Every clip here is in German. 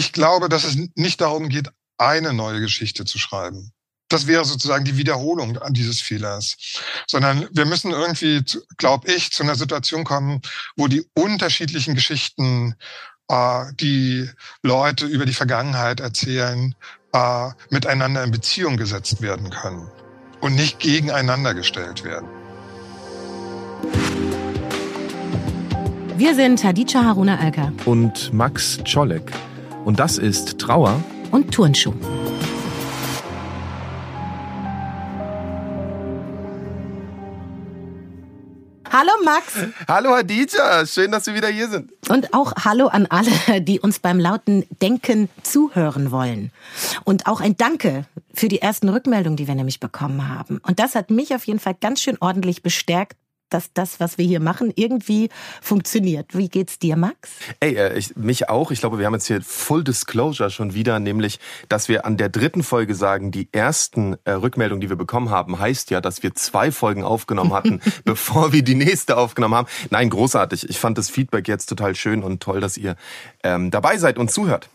Ich glaube, dass es nicht darum geht, eine neue Geschichte zu schreiben. Das wäre sozusagen die Wiederholung an dieses Fehlers. Sondern wir müssen irgendwie, glaube ich, zu einer Situation kommen, wo die unterschiedlichen Geschichten, äh, die Leute über die Vergangenheit erzählen, äh, miteinander in Beziehung gesetzt werden können und nicht gegeneinander gestellt werden. Wir sind Hadija Haruna Alka und Max Czolek. Und das ist Trauer und Turnschuh. Hallo Max. Hallo Hadija, schön, dass wir wieder hier sind. Und auch Hallo an alle, die uns beim lauten Denken zuhören wollen. Und auch ein Danke für die ersten Rückmeldungen, die wir nämlich bekommen haben. Und das hat mich auf jeden Fall ganz schön ordentlich bestärkt, dass das, was wir hier machen, irgendwie funktioniert. Wie geht's dir, Max? Ey, äh, ich, mich auch. Ich glaube, wir haben jetzt hier Full Disclosure schon wieder, nämlich, dass wir an der dritten Folge sagen, die ersten äh, Rückmeldungen, die wir bekommen haben, heißt ja, dass wir zwei Folgen aufgenommen hatten, bevor wir die nächste aufgenommen haben. Nein, großartig. Ich fand das Feedback jetzt total schön und toll, dass ihr ähm, dabei seid und zuhört.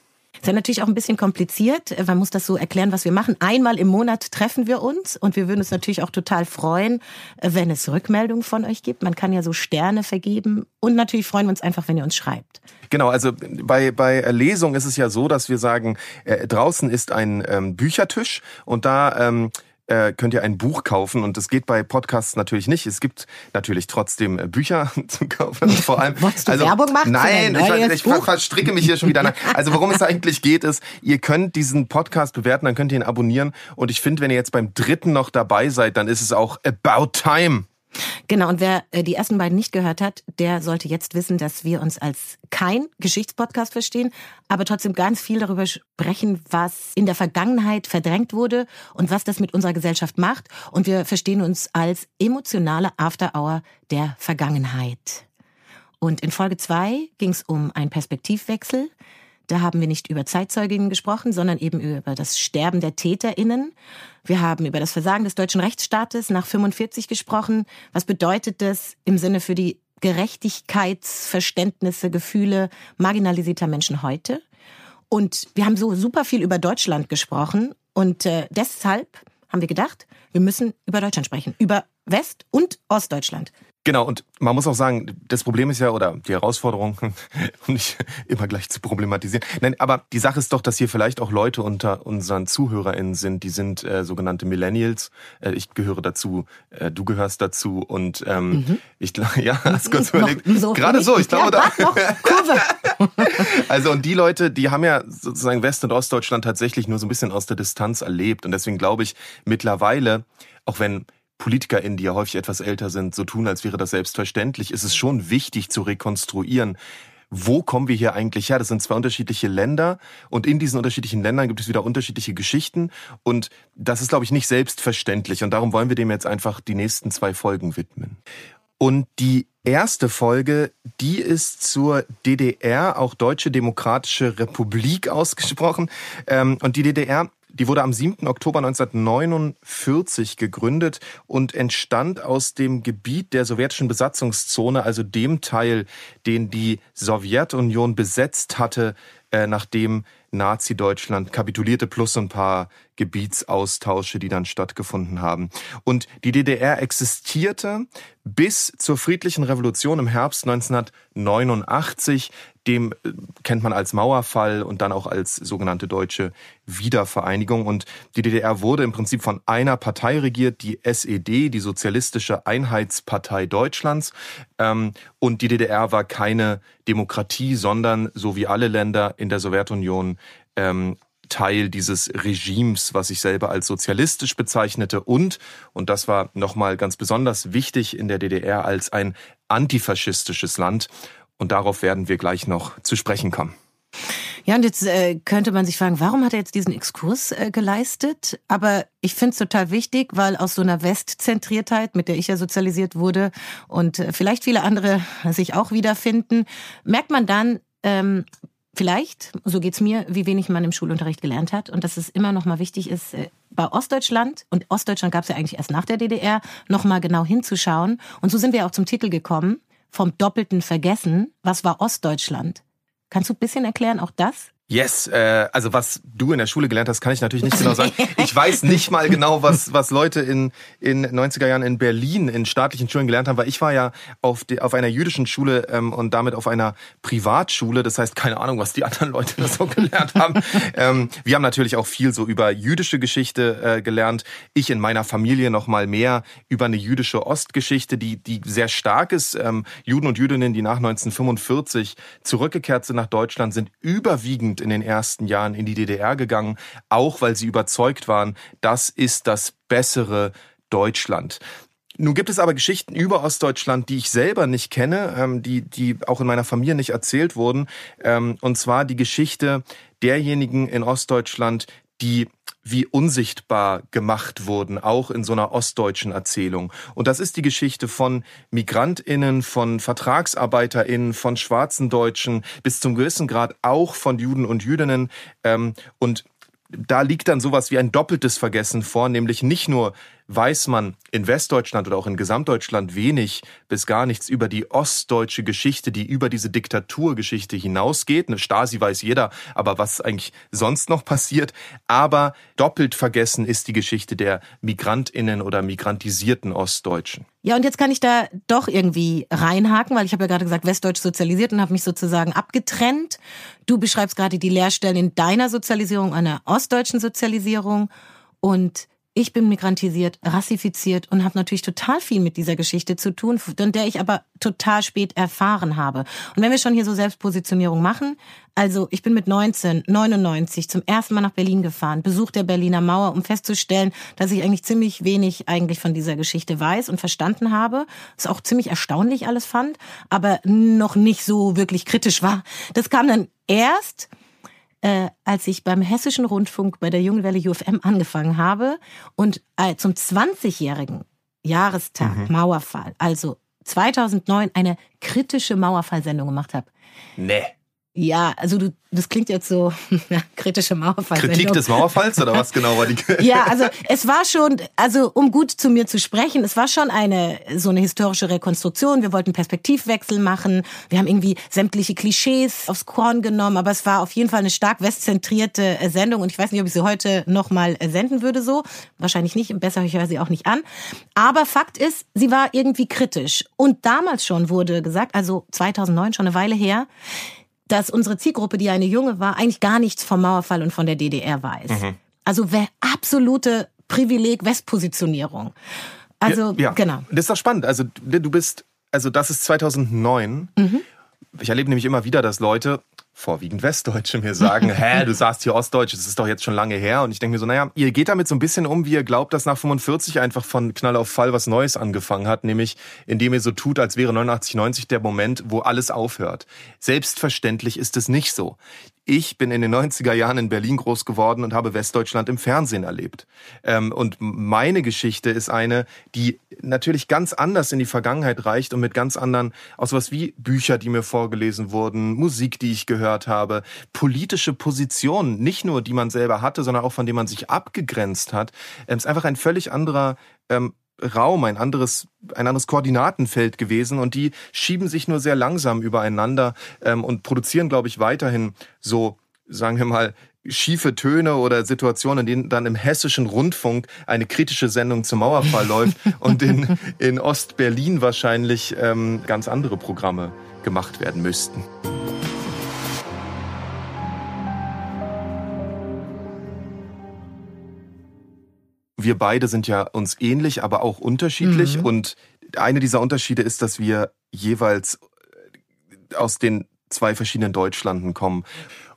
Ist ja natürlich auch ein bisschen kompliziert. Man muss das so erklären, was wir machen. Einmal im Monat treffen wir uns und wir würden uns natürlich auch total freuen, wenn es Rückmeldungen von euch gibt. Man kann ja so Sterne vergeben und natürlich freuen wir uns einfach, wenn ihr uns schreibt. Genau, also bei, bei Lesung ist es ja so, dass wir sagen, äh, draußen ist ein ähm, Büchertisch und da ähm, äh, könnt ihr ein Buch kaufen und das geht bei Podcasts natürlich nicht. Es gibt natürlich trotzdem äh, Bücher zu kaufen. Vor allem, Wolltest du also, Werbung machen? Nein, ich, ich verstricke mich hier schon wieder. Also worum es eigentlich geht, ist, ihr könnt diesen Podcast bewerten, dann könnt ihr ihn abonnieren und ich finde, wenn ihr jetzt beim dritten noch dabei seid, dann ist es auch about time. Genau, und wer äh, die ersten beiden nicht gehört hat, der sollte jetzt wissen, dass wir uns als kein Geschichtspodcast verstehen, aber trotzdem ganz viel darüber sprechen, was in der Vergangenheit verdrängt wurde und was das mit unserer Gesellschaft macht. Und wir verstehen uns als emotionale After-Hour der Vergangenheit. Und in Folge zwei ging es um einen Perspektivwechsel. Da haben wir nicht über Zeitzeuginnen gesprochen, sondern eben über das Sterben der TäterInnen. Wir haben über das Versagen des deutschen Rechtsstaates nach 45 gesprochen. Was bedeutet das im Sinne für die Gerechtigkeitsverständnisse, Gefühle marginalisierter Menschen heute? Und wir haben so super viel über Deutschland gesprochen und äh, deshalb haben wir gedacht, wir müssen über Deutschland sprechen, über West- und Ostdeutschland. Genau, und man muss auch sagen, das Problem ist ja, oder die Herausforderung, um nicht immer gleich zu problematisieren. Nein, aber die Sache ist doch, dass hier vielleicht auch Leute unter unseren ZuhörerInnen sind, die sind äh, sogenannte Millennials. Äh, ich gehöre dazu, äh, du gehörst dazu und ähm, mhm. ich glaube, ja, hast kurz überlegt. So Gerade so, ich glaube da. Kurve. also und die Leute, die haben ja sozusagen West- und Ostdeutschland tatsächlich nur so ein bisschen aus der Distanz erlebt. Und deswegen glaube ich mittlerweile, auch wenn PolitikerInnen, die ja häufig etwas älter sind, so tun, als wäre das selbstverständlich, ist es schon wichtig zu rekonstruieren, wo kommen wir hier eigentlich her? Das sind zwei unterschiedliche Länder und in diesen unterschiedlichen Ländern gibt es wieder unterschiedliche Geschichten und das ist, glaube ich, nicht selbstverständlich und darum wollen wir dem jetzt einfach die nächsten zwei Folgen widmen. Und die erste Folge, die ist zur DDR, auch Deutsche Demokratische Republik ausgesprochen. Ähm, und die DDR die wurde am 7. Oktober 1949 gegründet und entstand aus dem Gebiet der sowjetischen Besatzungszone, also dem Teil, den die Sowjetunion besetzt hatte, äh, nachdem Nazi-Deutschland kapitulierte, plus ein paar Gebietsaustausche, die dann stattgefunden haben. Und die DDR existierte bis zur friedlichen Revolution im Herbst 1989 dem äh, kennt man als Mauerfall und dann auch als sogenannte deutsche Wiedervereinigung. Und die DDR wurde im Prinzip von einer Partei regiert, die SED, die Sozialistische Einheitspartei Deutschlands. Ähm, und die DDR war keine Demokratie, sondern, so wie alle Länder in der Sowjetunion, ähm, Teil dieses Regimes, was sich selber als sozialistisch bezeichnete und, und das war nochmal ganz besonders wichtig in der DDR, als ein antifaschistisches Land. Und darauf werden wir gleich noch zu sprechen kommen. Ja, und jetzt äh, könnte man sich fragen, warum hat er jetzt diesen Exkurs äh, geleistet? Aber ich finde es total wichtig, weil aus so einer Westzentriertheit, mit der ich ja sozialisiert wurde und äh, vielleicht viele andere sich auch wiederfinden, merkt man dann, ähm, vielleicht, so geht's mir, wie wenig man im Schulunterricht gelernt hat und dass es immer noch mal wichtig ist, äh, bei Ostdeutschland, und Ostdeutschland gab es ja eigentlich erst nach der DDR, noch mal genau hinzuschauen. Und so sind wir auch zum Titel gekommen, vom doppelten Vergessen. Was war Ostdeutschland? Kannst du ein bisschen erklären, auch das? Yes, äh, also was du in der Schule gelernt hast, kann ich natürlich nicht genau sagen. Ich weiß nicht mal genau, was was Leute in in 90er Jahren in Berlin in staatlichen Schulen gelernt haben, weil ich war ja auf die, auf einer jüdischen Schule ähm, und damit auf einer Privatschule. Das heißt, keine Ahnung, was die anderen Leute da so gelernt haben. ähm, wir haben natürlich auch viel so über jüdische Geschichte äh, gelernt. Ich in meiner Familie noch mal mehr über eine jüdische Ostgeschichte, die die sehr stark ist. Ähm, Juden und Jüdinnen, die nach 1945 zurückgekehrt sind nach Deutschland, sind überwiegend sind in den ersten Jahren in die DDR gegangen, auch weil sie überzeugt waren, das ist das bessere Deutschland. Nun gibt es aber Geschichten über Ostdeutschland, die ich selber nicht kenne, ähm, die, die auch in meiner Familie nicht erzählt wurden. Ähm, und zwar die Geschichte derjenigen in Ostdeutschland, die wie unsichtbar gemacht wurden, auch in so einer ostdeutschen Erzählung. Und das ist die Geschichte von Migrantinnen, von Vertragsarbeiterinnen, von schwarzen Deutschen, bis zum gewissen Grad auch von Juden und Jüdinnen. Ähm, und da liegt dann sowas wie ein doppeltes Vergessen vor, nämlich nicht nur weiß man in Westdeutschland oder auch in Gesamtdeutschland wenig bis gar nichts über die ostdeutsche Geschichte, die über diese Diktaturgeschichte hinausgeht. Eine Stasi weiß jeder, aber was eigentlich sonst noch passiert. Aber doppelt vergessen ist die Geschichte der Migrantinnen oder migrantisierten Ostdeutschen. Ja, und jetzt kann ich da doch irgendwie reinhaken, weil ich habe ja gerade gesagt, westdeutsch sozialisiert und habe mich sozusagen abgetrennt. Du beschreibst gerade die Lehrstellen in deiner Sozialisierung, einer ostdeutschen Sozialisierung. Und ich bin migrantisiert, rassifiziert und habe natürlich total viel mit dieser Geschichte zu tun, von der ich aber total spät erfahren habe. Und wenn wir schon hier so Selbstpositionierung machen, also ich bin mit 1999 zum ersten Mal nach Berlin gefahren, Besuch der Berliner Mauer, um festzustellen, dass ich eigentlich ziemlich wenig eigentlich von dieser Geschichte weiß und verstanden habe. Was auch ziemlich erstaunlich alles fand, aber noch nicht so wirklich kritisch war. Das kam dann erst äh, als ich beim Hessischen Rundfunk bei der Jungen Welle UFM angefangen habe und äh, zum 20-jährigen Jahrestag mhm. Mauerfall, also 2009 eine kritische Mauerfallsendung gemacht habe. Nee. Ja, also du, das klingt jetzt so kritische Mauerfall. Kritik des Mauerfalls oder was genau war die? ja, also es war schon, also um gut zu mir zu sprechen, es war schon eine so eine historische Rekonstruktion. Wir wollten Perspektivwechsel machen. Wir haben irgendwie sämtliche Klischees aufs Korn genommen, aber es war auf jeden Fall eine stark westzentrierte äh, Sendung und ich weiß nicht, ob ich sie heute noch mal äh, senden würde so. Wahrscheinlich nicht. Besser ich höre sie auch nicht an. Aber Fakt ist, sie war irgendwie kritisch und damals schon wurde gesagt, also 2009 schon eine Weile her dass unsere Zielgruppe, die eine junge war, eigentlich gar nichts vom Mauerfall und von der DDR weiß. Mhm. Also absolute Privileg Westpositionierung. Also ja, ja. genau. Das ist doch spannend. Also du bist, also das ist 2009. Mhm. Ich erlebe nämlich immer wieder, dass Leute vorwiegend Westdeutsche mir sagen, hä, du sagst hier Ostdeutsch, das ist doch jetzt schon lange her. Und ich denke mir so, naja, ihr geht damit so ein bisschen um, wie ihr glaubt, dass nach 45 einfach von Knall auf Fall was Neues angefangen hat, nämlich indem ihr so tut, als wäre 89, 90 der Moment, wo alles aufhört. Selbstverständlich ist es nicht so. Ich bin in den 90er Jahren in Berlin groß geworden und habe Westdeutschland im Fernsehen erlebt. Ähm, und meine Geschichte ist eine, die natürlich ganz anders in die Vergangenheit reicht und mit ganz anderen, aus was wie Bücher, die mir vorgelesen wurden, Musik, die ich gehört habe, politische Positionen, nicht nur die man selber hatte, sondern auch von denen man sich abgegrenzt hat. Es ähm, ist einfach ein völlig anderer ähm, Raum, ein anderes, ein anderes Koordinatenfeld gewesen und die schieben sich nur sehr langsam übereinander ähm, und produzieren, glaube ich, weiterhin so, sagen wir mal, schiefe Töne oder Situationen, in denen dann im hessischen Rundfunk eine kritische Sendung zum Mauerfall läuft und in, in Ost-Berlin wahrscheinlich ähm, ganz andere Programme gemacht werden müssten. Wir beide sind ja uns ähnlich, aber auch unterschiedlich. Mhm. Und eine dieser Unterschiede ist, dass wir jeweils äh, aus den zwei verschiedenen Deutschlanden kommen.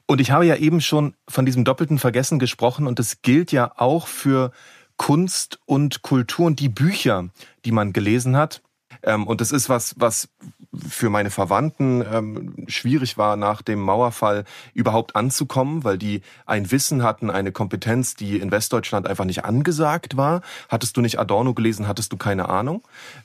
Und ich habe ja eben schon von diesem doppelten Vergessen gesprochen und das gilt ja auch für Kunst und Kultur und die Bücher, die man gelesen hat. Ähm, und das ist was, was für meine Verwandten ähm, schwierig war, nach dem Mauerfall überhaupt anzukommen, weil die ein Wissen hatten, eine Kompetenz, die in Westdeutschland einfach nicht angesagt war. Hattest du nicht Adorno gelesen, hattest du keine Ahnung.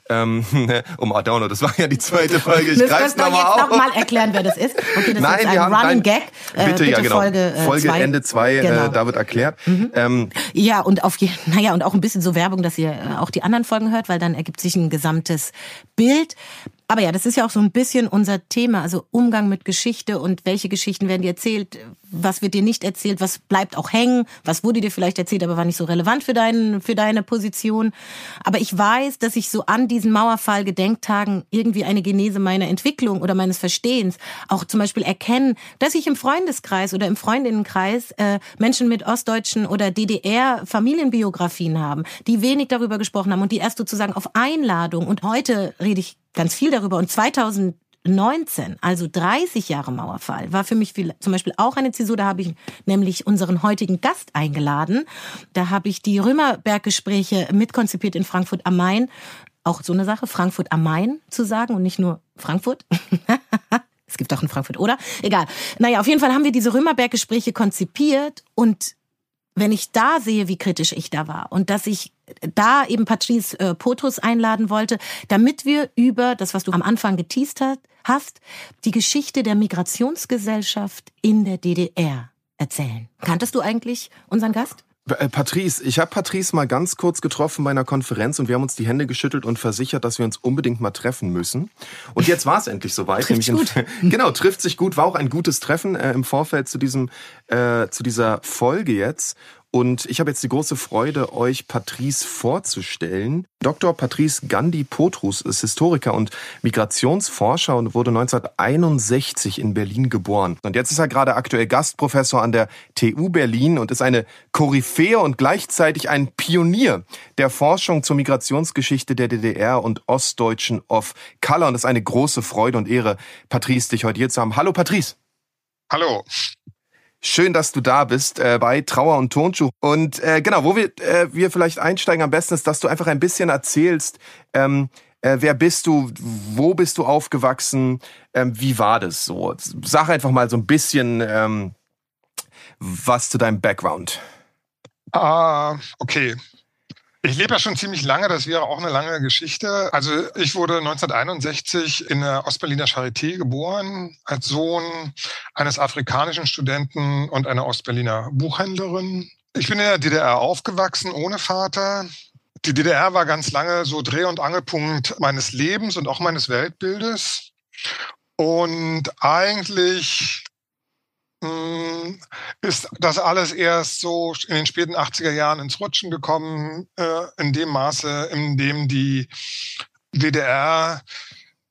Ähm, um Adorno, das war ja die zweite Folge. Ich greif's nochmal auf. noch mal erklären, wer das ist. Okay, das nein, ist ein haben, Running nein, Gag. Äh, bitte, ja, genau. Folge, äh, Folge zwei. Ende zwei, äh, genau. äh, da wird erklärt. Mhm. Ähm, ja, und auf naja, und auch ein bisschen so Werbung, dass ihr äh, auch die anderen Folgen hört, weil dann ergibt sich ein gesamtes Bild. Aber ja, das ist ja auch so ein bisschen unser Thema, also Umgang mit Geschichte und welche Geschichten werden dir erzählt, was wird dir nicht erzählt, was bleibt auch hängen, was wurde dir vielleicht erzählt, aber war nicht so relevant für, deinen, für deine Position. Aber ich weiß, dass ich so an diesen Mauerfall-Gedenktagen irgendwie eine Genese meiner Entwicklung oder meines Verstehens auch zum Beispiel erkennen, dass ich im Freundeskreis oder im Freundinnenkreis äh, Menschen mit ostdeutschen oder DDR-Familienbiografien haben, die wenig darüber gesprochen haben und die erst sozusagen auf Einladung und heute rede ich ganz viel darüber und 2000 19, also 30 Jahre Mauerfall, war für mich viel, zum Beispiel auch eine Zäsur. Da habe ich nämlich unseren heutigen Gast eingeladen. Da habe ich die Römerberg-Gespräche mitkonzipiert in Frankfurt am Main. Auch so eine Sache, Frankfurt am Main zu sagen und nicht nur Frankfurt. es gibt auch in Frankfurt, oder? Egal. Naja, auf jeden Fall haben wir diese Römerberg-Gespräche konzipiert und wenn ich da sehe, wie kritisch ich da war und dass ich da eben Patrice äh, Potrus einladen wollte, damit wir über das, was du am Anfang geteased hast, hast, die Geschichte der Migrationsgesellschaft in der DDR erzählen. Kanntest du eigentlich unseren Gast? Äh, Patrice, ich habe Patrice mal ganz kurz getroffen bei einer Konferenz und wir haben uns die Hände geschüttelt und versichert, dass wir uns unbedingt mal treffen müssen. Und jetzt war es endlich soweit. Trifft nämlich gut. In, genau, trifft sich gut, war auch ein gutes Treffen äh, im Vorfeld zu diesem äh, zu dieser Folge jetzt. Und ich habe jetzt die große Freude, euch Patrice vorzustellen. Dr. Patrice Gandhi Potrus ist Historiker und Migrationsforscher und wurde 1961 in Berlin geboren. Und jetzt ist er gerade aktuell Gastprofessor an der TU Berlin und ist eine Koryphäe und gleichzeitig ein Pionier der Forschung zur Migrationsgeschichte der DDR und Ostdeutschen of Color. Und es ist eine große Freude und Ehre, Patrice, dich heute hier zu haben. Hallo Patrice. Hallo. Schön, dass du da bist äh, bei Trauer und Tonschuh. Und äh, genau, wo wir, äh, wir vielleicht einsteigen am besten ist, dass du einfach ein bisschen erzählst, ähm, äh, wer bist du, wo bist du aufgewachsen, ähm, wie war das so? Sag einfach mal so ein bisschen ähm, was zu deinem Background. Ah, okay. Ich lebe ja schon ziemlich lange, das wäre auch eine lange Geschichte. Also ich wurde 1961 in der Ostberliner Charité geboren, als Sohn eines afrikanischen Studenten und einer Ostberliner Buchhändlerin. Ich bin in der DDR aufgewachsen, ohne Vater. Die DDR war ganz lange so Dreh- und Angelpunkt meines Lebens und auch meines Weltbildes. Und eigentlich ist das alles erst so in den späten 80er Jahren ins Rutschen gekommen, äh, in dem Maße, in dem die DDR,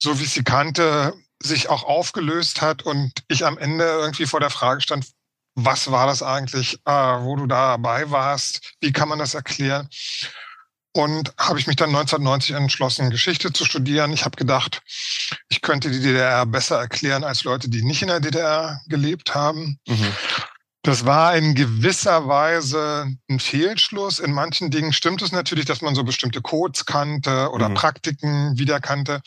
so wie sie kannte, sich auch aufgelöst hat und ich am Ende irgendwie vor der Frage stand, was war das eigentlich, äh, wo du dabei warst, wie kann man das erklären? Und habe ich mich dann 1990 entschlossen, Geschichte zu studieren. Ich habe gedacht, könnte die DDR besser erklären als Leute, die nicht in der DDR gelebt haben. Mhm. Das war in gewisser Weise ein Fehlschluss. In manchen Dingen stimmt es natürlich, dass man so bestimmte Codes kannte oder mhm. Praktiken wiederkannte.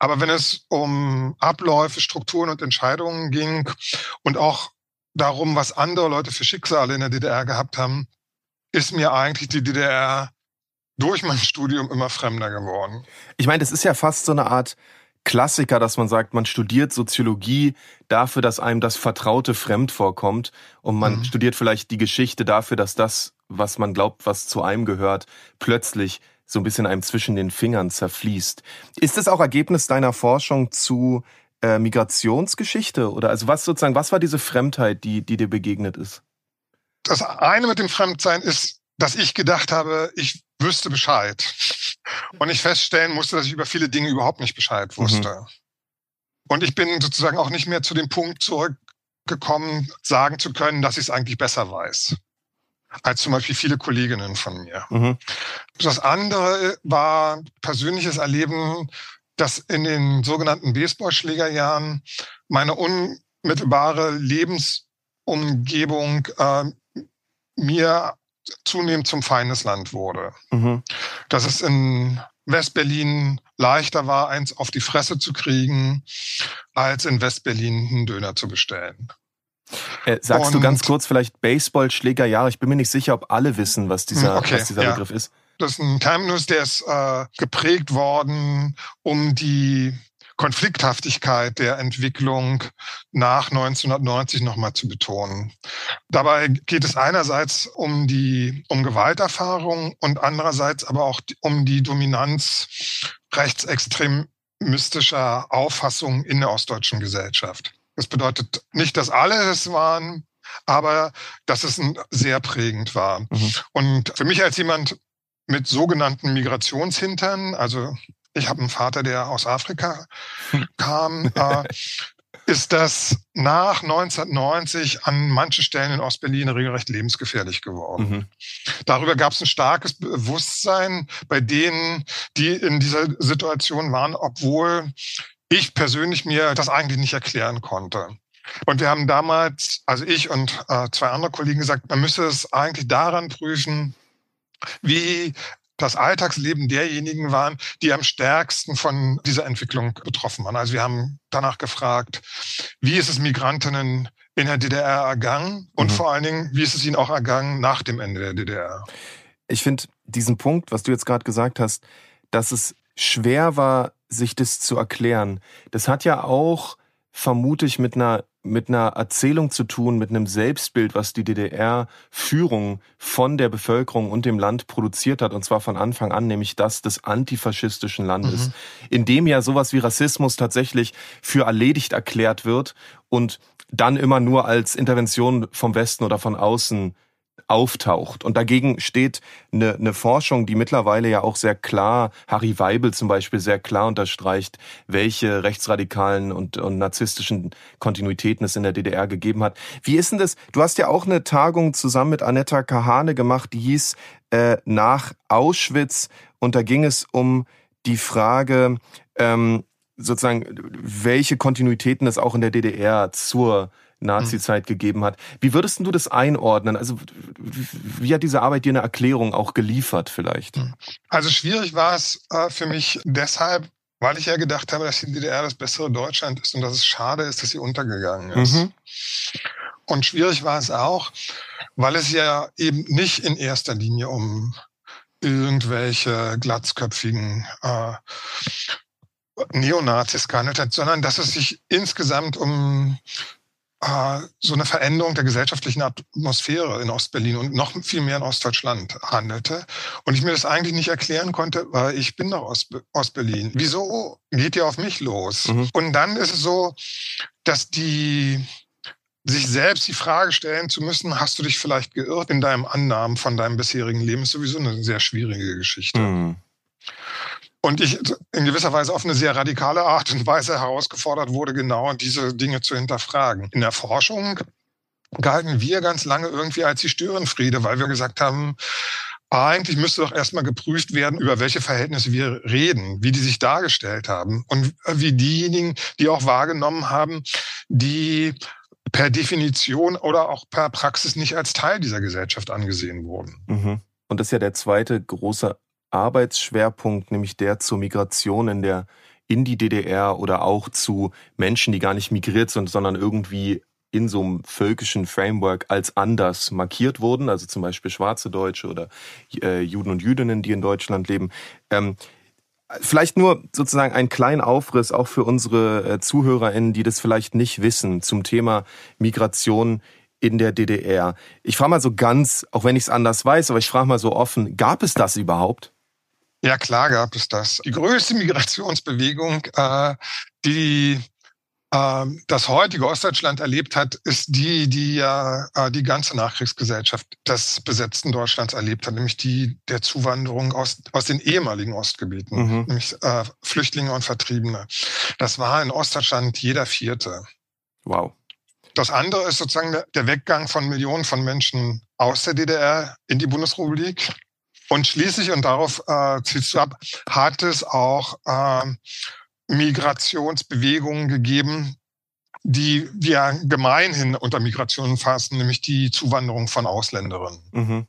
Aber wenn es um Abläufe, Strukturen und Entscheidungen ging und auch darum, was andere Leute für Schicksale in der DDR gehabt haben, ist mir eigentlich die DDR durch mein Studium immer fremder geworden. Ich meine, das ist ja fast so eine Art Klassiker, dass man sagt, man studiert Soziologie dafür, dass einem das Vertraute fremd vorkommt und man mhm. studiert vielleicht die Geschichte dafür, dass das, was man glaubt, was zu einem gehört, plötzlich so ein bisschen einem zwischen den Fingern zerfließt. Ist das auch Ergebnis deiner Forschung zu äh, Migrationsgeschichte oder also was sozusagen, was war diese Fremdheit, die, die dir begegnet ist? Das eine mit dem Fremdsein ist, dass ich gedacht habe, ich wüsste Bescheid. Und ich feststellen musste, dass ich über viele Dinge überhaupt nicht Bescheid wusste. Mhm. Und ich bin sozusagen auch nicht mehr zu dem Punkt zurückgekommen, sagen zu können, dass ich es eigentlich besser weiß. Als zum Beispiel viele Kolleginnen von mir. Mhm. Das andere war persönliches Erleben, dass in den sogenannten Baseballschlägerjahren meine unmittelbare Lebensumgebung äh, mir zunehmend zum Feindesland wurde. Mhm. Dass es in Westberlin leichter war, eins auf die Fresse zu kriegen, als in Westberlin einen Döner zu bestellen. Äh, sagst Und, du ganz kurz vielleicht Baseballschlägerjahre? Ich bin mir nicht sicher, ob alle wissen, was dieser, okay, was dieser ja. Begriff ist. Das ist ein Terminus, der ist äh, geprägt worden, um die Konflikthaftigkeit der Entwicklung nach 1990 nochmal zu betonen. Dabei geht es einerseits um die um Gewalterfahrung und andererseits aber auch um die Dominanz rechtsextremistischer Auffassungen in der ostdeutschen Gesellschaft. Das bedeutet nicht, dass alle es waren, aber dass es sehr prägend war. Mhm. Und für mich als jemand mit sogenannten Migrationshintern, also ich habe einen Vater, der aus Afrika hm. kam, äh, ist das nach 1990 an manchen Stellen in Ostberlin regelrecht lebensgefährlich geworden. Mhm. Darüber gab es ein starkes Bewusstsein bei denen, die in dieser Situation waren, obwohl ich persönlich mir das eigentlich nicht erklären konnte. Und wir haben damals, also ich und äh, zwei andere Kollegen gesagt, man müsse es eigentlich daran prüfen, wie das Alltagsleben derjenigen waren, die am stärksten von dieser Entwicklung betroffen waren. Also wir haben danach gefragt, wie ist es Migrantinnen in der DDR ergangen und mhm. vor allen Dingen, wie ist es ihnen auch ergangen nach dem Ende der DDR? Ich finde diesen Punkt, was du jetzt gerade gesagt hast, dass es schwer war, sich das zu erklären. Das hat ja auch, vermute ich, mit einer mit einer Erzählung zu tun, mit einem Selbstbild, was die DDR-Führung von der Bevölkerung und dem Land produziert hat, und zwar von Anfang an, nämlich das des antifaschistischen Landes, mhm. in dem ja sowas wie Rassismus tatsächlich für erledigt erklärt wird und dann immer nur als Intervention vom Westen oder von außen auftaucht. Und dagegen steht eine, eine Forschung, die mittlerweile ja auch sehr klar, Harry Weibel zum Beispiel sehr klar unterstreicht, welche rechtsradikalen und, und narzisstischen Kontinuitäten es in der DDR gegeben hat. Wie ist denn das? Du hast ja auch eine Tagung zusammen mit Anetta Kahane gemacht, die hieß äh, nach Auschwitz und da ging es um die Frage, ähm, sozusagen, welche Kontinuitäten es auch in der DDR zur Nazi-Zeit mhm. gegeben hat. Wie würdest du das einordnen? Also wie hat diese Arbeit dir eine Erklärung auch geliefert vielleicht? Hm. Also schwierig war es äh, für mich deshalb, weil ich ja gedacht habe, dass die DDR das bessere Deutschland ist und dass es schade ist, dass sie untergegangen ist. Mhm. Und schwierig war es auch, weil es ja eben nicht in erster Linie um irgendwelche glatzköpfigen äh, Neonazis gehandelt hat, sondern dass es sich insgesamt um so eine Veränderung der gesellschaftlichen Atmosphäre in Ostberlin und noch viel mehr in Ostdeutschland handelte. Und ich mir das eigentlich nicht erklären konnte, weil ich bin doch aus Ostberlin. Wieso geht ihr auf mich los? Mhm. Und dann ist es so, dass die sich selbst die Frage stellen zu müssen, hast du dich vielleicht geirrt in deinem Annahmen von deinem bisherigen Leben, ist sowieso eine sehr schwierige Geschichte. Mhm. Und ich in gewisser Weise auf eine sehr radikale Art und Weise herausgefordert wurde, genau diese Dinge zu hinterfragen. In der Forschung galten wir ganz lange irgendwie als die Störenfriede, weil wir gesagt haben, eigentlich müsste doch erstmal geprüft werden, über welche Verhältnisse wir reden, wie die sich dargestellt haben und wie diejenigen, die auch wahrgenommen haben, die per Definition oder auch per Praxis nicht als Teil dieser Gesellschaft angesehen wurden. Mhm. Und das ist ja der zweite große Arbeitsschwerpunkt, nämlich der zur Migration in der in die DDR oder auch zu Menschen, die gar nicht migriert sind, sondern irgendwie in so einem völkischen Framework als anders markiert wurden, also zum Beispiel schwarze Deutsche oder äh, Juden und Jüdinnen, die in Deutschland leben. Ähm, vielleicht nur sozusagen einen kleinen Aufriss auch für unsere äh, ZuhörerInnen, die das vielleicht nicht wissen, zum Thema Migration in der DDR. Ich frage mal so ganz, auch wenn ich es anders weiß, aber ich frage mal so offen, gab es das überhaupt? Ja, klar gab es das. Die größte Migrationsbewegung, äh, die äh, das heutige Ostdeutschland erlebt hat, ist die, die ja äh, die ganze Nachkriegsgesellschaft des besetzten Deutschlands erlebt hat, nämlich die der Zuwanderung aus, aus den ehemaligen Ostgebieten, mhm. nämlich äh, Flüchtlinge und Vertriebene. Das war in Ostdeutschland jeder Vierte. Wow. Das andere ist sozusagen der Weggang von Millionen von Menschen aus der DDR in die Bundesrepublik. Und schließlich, und darauf äh, zielst du ab, hat es auch äh, Migrationsbewegungen gegeben, die wir gemeinhin unter Migration fassen, nämlich die Zuwanderung von Ausländerinnen. Mhm.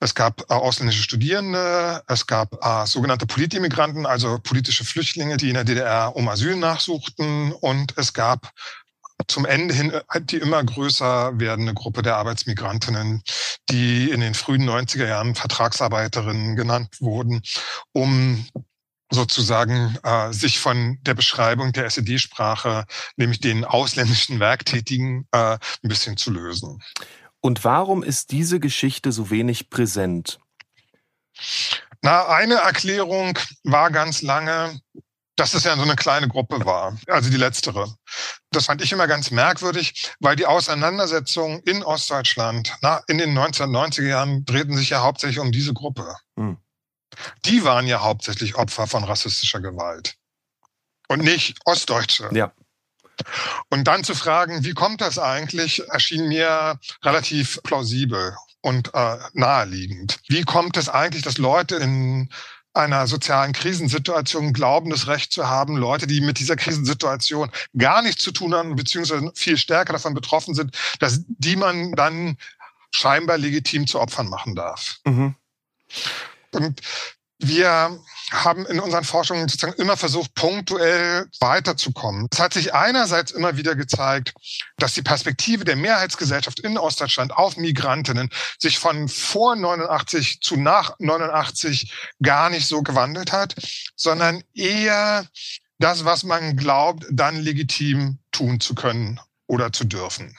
Es gab äh, ausländische Studierende, es gab äh, sogenannte Politimmigranten, also politische Flüchtlinge, die in der DDR um Asyl nachsuchten. Und es gab zum Ende hin äh, die immer größer werdende Gruppe der Arbeitsmigrantinnen, die in den frühen 90er Jahren Vertragsarbeiterinnen genannt wurden, um sozusagen äh, sich von der Beschreibung der SED-Sprache, nämlich den ausländischen Werktätigen, äh, ein bisschen zu lösen. Und warum ist diese Geschichte so wenig präsent? Na, eine Erklärung war ganz lange, dass es ja so eine kleine Gruppe war, also die letztere. Das fand ich immer ganz merkwürdig, weil die Auseinandersetzungen in Ostdeutschland na, in den 1990er Jahren drehten sich ja hauptsächlich um diese Gruppe. Hm. Die waren ja hauptsächlich Opfer von rassistischer Gewalt und nicht Ostdeutsche. Ja. Und dann zu fragen, wie kommt das eigentlich, erschien mir relativ plausibel und äh, naheliegend. Wie kommt es eigentlich, dass Leute in einer sozialen Krisensituation glauben, das Recht zu haben, Leute, die mit dieser Krisensituation gar nichts zu tun haben, beziehungsweise viel stärker davon betroffen sind, dass die man dann scheinbar legitim zu Opfern machen darf. Mhm. Und wir haben in unseren Forschungen sozusagen immer versucht, punktuell weiterzukommen. Es hat sich einerseits immer wieder gezeigt, dass die Perspektive der Mehrheitsgesellschaft in Ostdeutschland auf Migrantinnen sich von vor 89 zu nach 89 gar nicht so gewandelt hat, sondern eher das, was man glaubt, dann legitim tun zu können oder zu dürfen.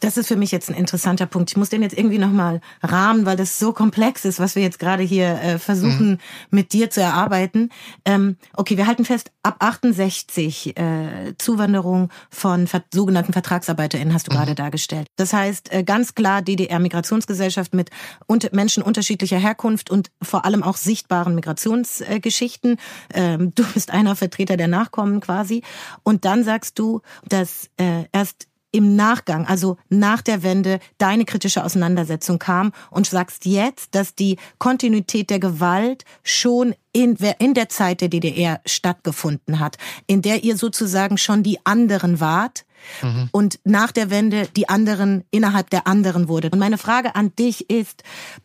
Das ist für mich jetzt ein interessanter Punkt. Ich muss den jetzt irgendwie nochmal rahmen, weil das so komplex ist, was wir jetzt gerade hier äh, versuchen mhm. mit dir zu erarbeiten. Ähm, okay, wir halten fest, ab 68 äh, Zuwanderung von ver sogenannten VertragsarbeiterInnen hast du mhm. gerade dargestellt. Das heißt, äh, ganz klar DDR-Migrationsgesellschaft mit unter Menschen unterschiedlicher Herkunft und vor allem auch sichtbaren Migrationsgeschichten. Ähm, du bist einer Vertreter der Nachkommen quasi. Und dann sagst du, dass äh, erst im Nachgang, also nach der Wende, deine kritische Auseinandersetzung kam und sagst jetzt, dass die Kontinuität der Gewalt schon in, in der Zeit der DDR stattgefunden hat, in der ihr sozusagen schon die anderen wart, Mhm. und nach der Wende die anderen innerhalb der anderen wurde. Und meine Frage an dich ist,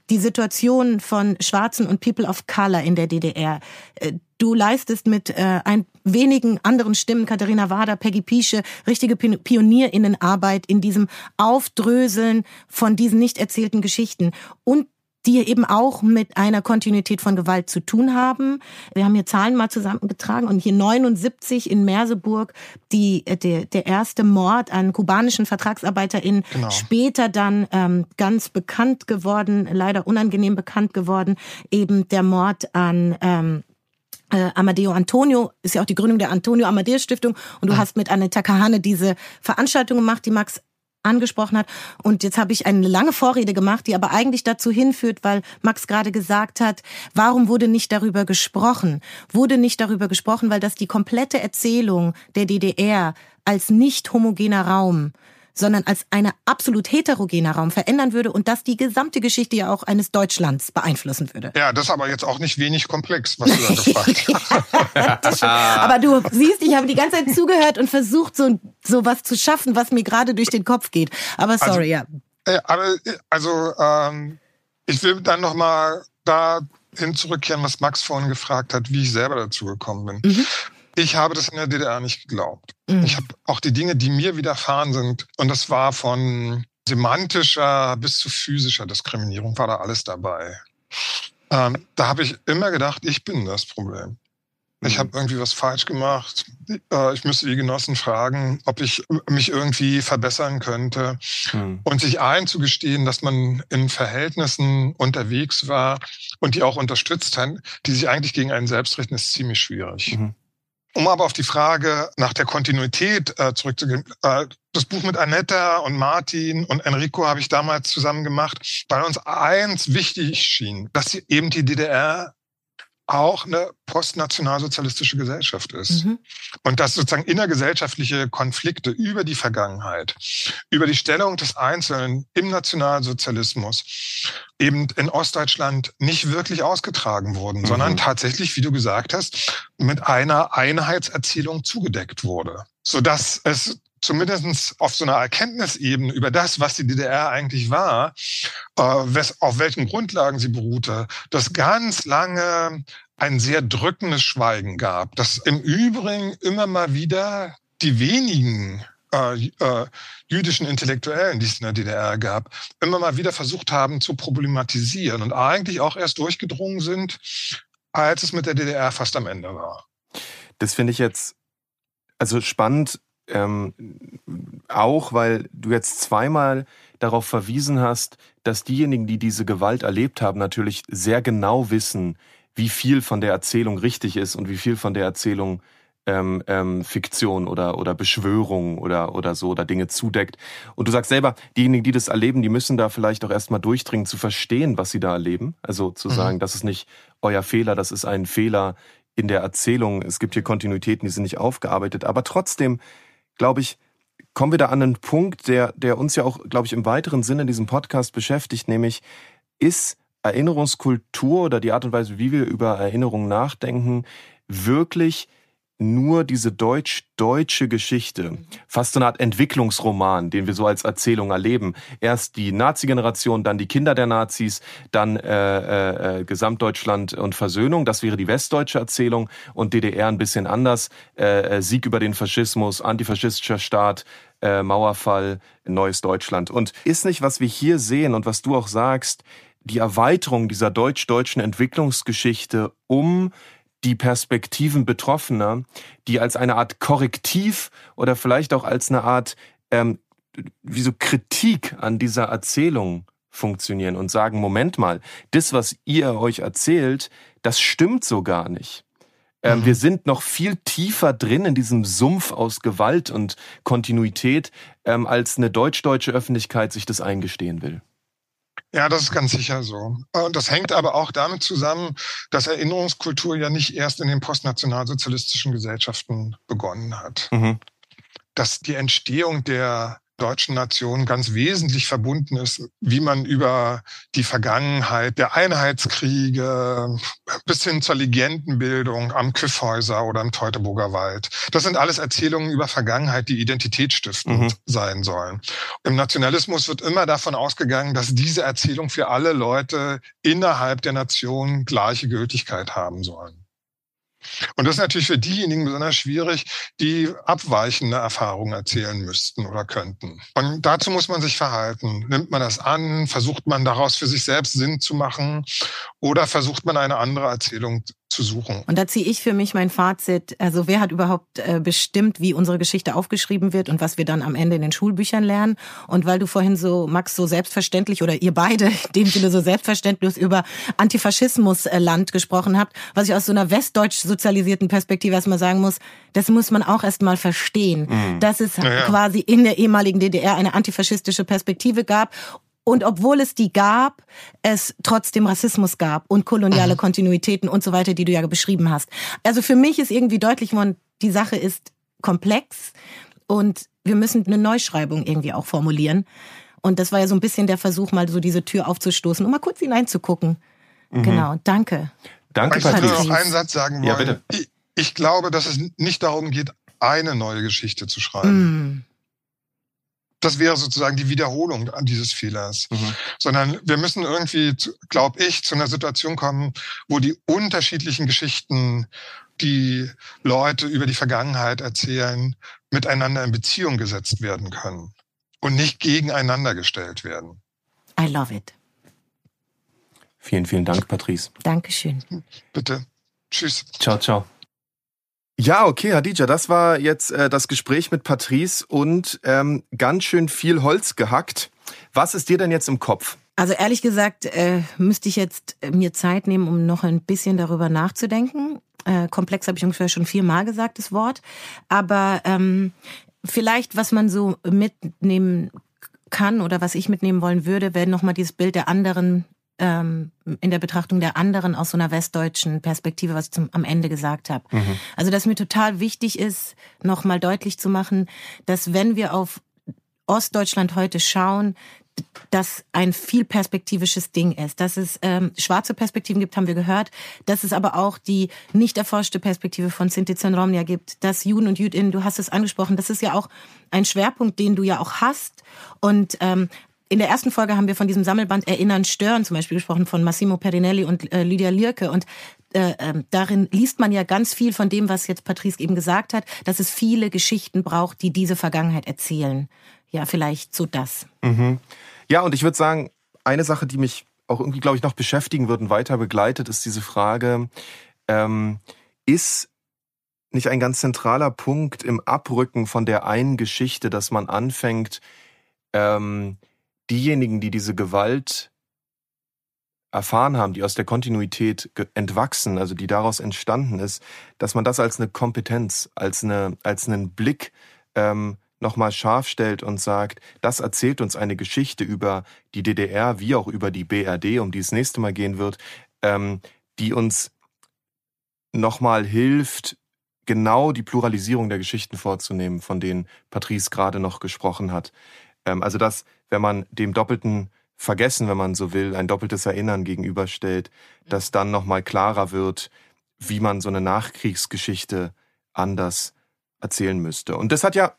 die Situation von Schwarzen und People of Color in der DDR. Äh, du leistest mit äh, ein wenigen anderen Stimmen, Katharina Wader, Peggy Piesche, richtige Pionierinnenarbeit in diesem Aufdröseln von diesen nicht erzählten Geschichten. Und die eben auch mit einer Kontinuität von Gewalt zu tun haben. Wir haben hier Zahlen mal zusammengetragen und hier 79 in Merseburg die, äh, der, der erste Mord an kubanischen VertragsarbeiterInnen, genau. später dann ähm, ganz bekannt geworden, leider unangenehm bekannt geworden, eben der Mord an ähm, äh, Amadeo Antonio ist ja auch die Gründung der Antonio Amadeus Stiftung und du mhm. hast mit Anita Kahane diese Veranstaltung gemacht, die Max angesprochen hat. Und jetzt habe ich eine lange Vorrede gemacht, die aber eigentlich dazu hinführt, weil Max gerade gesagt hat, warum wurde nicht darüber gesprochen? Wurde nicht darüber gesprochen, weil das die komplette Erzählung der DDR als nicht homogener Raum sondern als eine absolut heterogener Raum verändern würde und das die gesamte Geschichte ja auch eines Deutschlands beeinflussen würde. Ja, das ist aber jetzt auch nicht wenig komplex, was du da gefragt hast. aber du siehst, ich habe die ganze Zeit zugehört und versucht, so, so was zu schaffen, was mir gerade durch den Kopf geht. Aber sorry, also, ja. Äh, aber also ähm, ich will dann noch mal dahin zurückkehren, was Max vorhin gefragt hat, wie ich selber dazu gekommen bin. Mhm. Ich habe das in der DDR nicht geglaubt. Mhm. Ich habe auch die Dinge, die mir widerfahren sind, und das war von semantischer bis zu physischer Diskriminierung, war da alles dabei. Ähm, da habe ich immer gedacht, ich bin das Problem. Ich habe mhm. irgendwie was falsch gemacht. Äh, ich müsste die Genossen fragen, ob ich mich irgendwie verbessern könnte. Mhm. Und sich einzugestehen, dass man in Verhältnissen unterwegs war und die auch unterstützt hat, die sich eigentlich gegen einen selbst richten, ist ziemlich schwierig. Mhm. Um aber auf die Frage nach der Kontinuität äh, zurückzugehen, äh, das Buch mit Annetta und Martin und Enrico habe ich damals zusammen gemacht, weil uns eins wichtig schien, dass eben die DDR auch eine postnationalsozialistische Gesellschaft ist. Mhm. Und dass sozusagen innergesellschaftliche Konflikte über die Vergangenheit, über die Stellung des Einzelnen im Nationalsozialismus eben in Ostdeutschland nicht wirklich ausgetragen wurden, mhm. sondern tatsächlich, wie du gesagt hast, mit einer Einheitserzählung zugedeckt wurde. Sodass es zumindest auf so einer Erkenntnisebene über das, was die DDR eigentlich war, äh, auf welchen Grundlagen sie beruhte, das ganz lange ein sehr drückendes Schweigen gab, das im Übrigen immer mal wieder die wenigen äh, äh, jüdischen Intellektuellen, die es in der DDR gab, immer mal wieder versucht haben zu problematisieren und eigentlich auch erst durchgedrungen sind, als es mit der DDR fast am Ende war. Das finde ich jetzt also spannend, ähm, auch weil du jetzt zweimal darauf verwiesen hast, dass diejenigen, die diese Gewalt erlebt haben, natürlich sehr genau wissen, wie viel von der Erzählung richtig ist und wie viel von der Erzählung ähm, ähm, Fiktion oder, oder Beschwörung oder, oder so oder Dinge zudeckt. Und du sagst selber, diejenigen, die das erleben, die müssen da vielleicht auch erstmal durchdringen, zu verstehen, was sie da erleben. Also zu mhm. sagen, das ist nicht euer Fehler, das ist ein Fehler in der Erzählung. Es gibt hier Kontinuitäten, die sind nicht aufgearbeitet. Aber trotzdem, glaube ich, kommen wir da an einen Punkt, der, der uns ja auch, glaube ich, im weiteren Sinne in diesem Podcast beschäftigt, nämlich ist Erinnerungskultur oder die Art und Weise, wie wir über Erinnerungen nachdenken, wirklich nur diese deutsch-deutsche Geschichte, fast so eine Art Entwicklungsroman, den wir so als Erzählung erleben. Erst die Nazi-Generation, dann die Kinder der Nazis, dann äh, äh, äh Gesamtdeutschland und Versöhnung, das wäre die westdeutsche Erzählung und DDR ein bisschen anders. Äh, äh, Sieg über den Faschismus, antifaschistischer Staat, äh, Mauerfall, neues Deutschland. Und ist nicht, was wir hier sehen und was du auch sagst, die Erweiterung dieser deutsch-deutschen Entwicklungsgeschichte um die Perspektiven Betroffener, die als eine Art Korrektiv oder vielleicht auch als eine Art ähm, wie so Kritik an dieser Erzählung funktionieren und sagen, Moment mal, das, was ihr euch erzählt, das stimmt so gar nicht. Ähm, mhm. Wir sind noch viel tiefer drin in diesem Sumpf aus Gewalt und Kontinuität, ähm, als eine deutsch-deutsche Öffentlichkeit sich das eingestehen will. Ja, das ist ganz sicher so. Und das hängt aber auch damit zusammen, dass Erinnerungskultur ja nicht erst in den postnationalsozialistischen Gesellschaften begonnen hat. Mhm. Dass die Entstehung der deutschen Nation ganz wesentlich verbunden ist, wie man über die Vergangenheit der Einheitskriege bis hin zur Legendenbildung am Kyffhäuser oder im Teutoburger Wald. Das sind alles Erzählungen über Vergangenheit, die identitätsstiftend mhm. sein sollen. Im Nationalismus wird immer davon ausgegangen, dass diese Erzählung für alle Leute innerhalb der Nation gleiche Gültigkeit haben sollen. Und das ist natürlich für diejenigen besonders schwierig, die abweichende Erfahrungen erzählen müssten oder könnten. Und dazu muss man sich verhalten. Nimmt man das an? Versucht man daraus für sich selbst Sinn zu machen? Oder versucht man eine andere Erzählung zu suchen. Und da ziehe ich für mich mein Fazit. Also wer hat überhaupt äh, bestimmt, wie unsere Geschichte aufgeschrieben wird und was wir dann am Ende in den Schulbüchern lernen? Und weil du vorhin so, Max, so selbstverständlich oder ihr beide in dem Sinne so selbstverständlich über Antifaschismusland gesprochen habt, was ich aus so einer westdeutsch sozialisierten Perspektive erstmal sagen muss, das muss man auch erstmal verstehen, mhm. dass es ja, ja. quasi in der ehemaligen DDR eine antifaschistische Perspektive gab und obwohl es die gab, es trotzdem Rassismus gab und koloniale mhm. Kontinuitäten und so weiter, die du ja beschrieben hast. Also für mich ist irgendwie deutlich geworden, die Sache ist komplex und wir müssen eine Neuschreibung irgendwie auch formulieren. Und das war ja so ein bisschen der Versuch, mal so diese Tür aufzustoßen, um mal kurz hineinzugucken. Mhm. Genau, danke. Danke, Ich würde noch einen Satz sagen wollen. Ja, bitte. Ich, ich, glaube, dass es nicht darum geht, eine neue Geschichte zu schreiben. Mm das wäre sozusagen die Wiederholung dieses Fehlers. Mhm. Sondern wir müssen irgendwie, glaube ich, zu einer Situation kommen, wo die unterschiedlichen Geschichten, die Leute über die Vergangenheit erzählen, miteinander in Beziehung gesetzt werden können und nicht gegeneinander gestellt werden. I love it. Vielen, vielen Dank, Patrice. Dankeschön. Bitte. Tschüss. Ciao, ciao. Ja, okay, Hadija, das war jetzt äh, das Gespräch mit Patrice und ähm, ganz schön viel Holz gehackt. Was ist dir denn jetzt im Kopf? Also ehrlich gesagt, äh, müsste ich jetzt äh, mir Zeit nehmen, um noch ein bisschen darüber nachzudenken. Äh, komplex habe ich ungefähr schon viermal gesagt, das Wort. Aber ähm, vielleicht, was man so mitnehmen kann oder was ich mitnehmen wollen würde, wäre nochmal dieses Bild der anderen ähm, in der Betrachtung der anderen aus so einer westdeutschen Perspektive, was ich zum, am Ende gesagt habe. Mhm. Also, dass mir total wichtig ist, nochmal deutlich zu machen, dass wenn wir auf Ostdeutschland heute schauen, das ein viel perspektivisches Ding ist. Dass es ähm, schwarze Perspektiven gibt, haben wir gehört. Dass es aber auch die nicht erforschte Perspektive von Sinti Romnia gibt. Dass Juden und Jüdinnen, du hast es angesprochen, das ist ja auch ein Schwerpunkt, den du ja auch hast. Und ähm, in der ersten Folge haben wir von diesem Sammelband Erinnern, Stören zum Beispiel gesprochen, von Massimo Perinelli und äh, Lydia Lierke. Und äh, äh, darin liest man ja ganz viel von dem, was jetzt Patrice eben gesagt hat, dass es viele Geschichten braucht, die diese Vergangenheit erzählen. Ja, vielleicht so das. Mhm. Ja, und ich würde sagen, eine Sache, die mich auch irgendwie, glaube ich, noch beschäftigen wird und weiter begleitet, ist diese Frage, ähm, ist nicht ein ganz zentraler Punkt im Abrücken von der einen Geschichte, dass man anfängt, ähm, diejenigen, die diese Gewalt erfahren haben, die aus der Kontinuität entwachsen, also die daraus entstanden ist, dass man das als eine Kompetenz, als eine, als einen Blick ähm, nochmal scharf stellt und sagt, das erzählt uns eine Geschichte über die DDR wie auch über die BRD, um die es nächste Mal gehen wird, ähm, die uns nochmal hilft, genau die Pluralisierung der Geschichten vorzunehmen, von denen Patrice gerade noch gesprochen hat. Ähm, also dass, wenn man dem doppelten Vergessen, wenn man so will, ein doppeltes Erinnern gegenüberstellt, dass dann nochmal klarer wird, wie man so eine Nachkriegsgeschichte anders erzählen müsste. Und das hat ja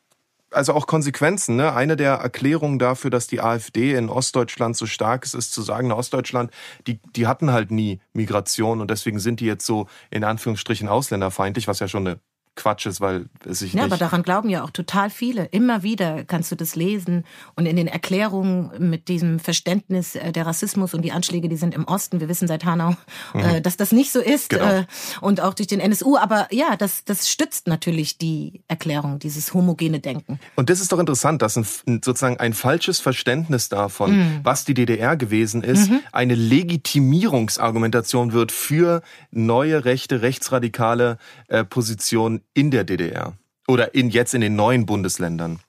also auch Konsequenzen. Ne? Eine der Erklärungen dafür, dass die AfD in Ostdeutschland so stark ist, ist zu sagen, na, Ostdeutschland, die, die hatten halt nie Migration und deswegen sind die jetzt so in Anführungsstrichen ausländerfeindlich, was ja schon eine Quatsch ist, weil es sich ja, nicht... aber daran glauben ja auch total viele. Immer wieder kannst du das lesen und in den Erklärungen mit diesem Verständnis äh, der Rassismus und die Anschläge, die sind im Osten. Wir wissen seit Hanau, mhm. Äh, dass das nicht so ist genau. Äh, und auch durch den NSU. Aber ja, das, das stützt natürlich die Erklärung, dieses homogene Denken. Und das ist doch interessant, dass ein, sozusagen ein falsches Verständnis davon, mhm. was die DDR gewesen ist, mhm. eine Legitimierungsargumentation wird für neue rechte, rechtsradikale äh, Positionen in der DDR oder in jetzt in den neuen Bundesländern.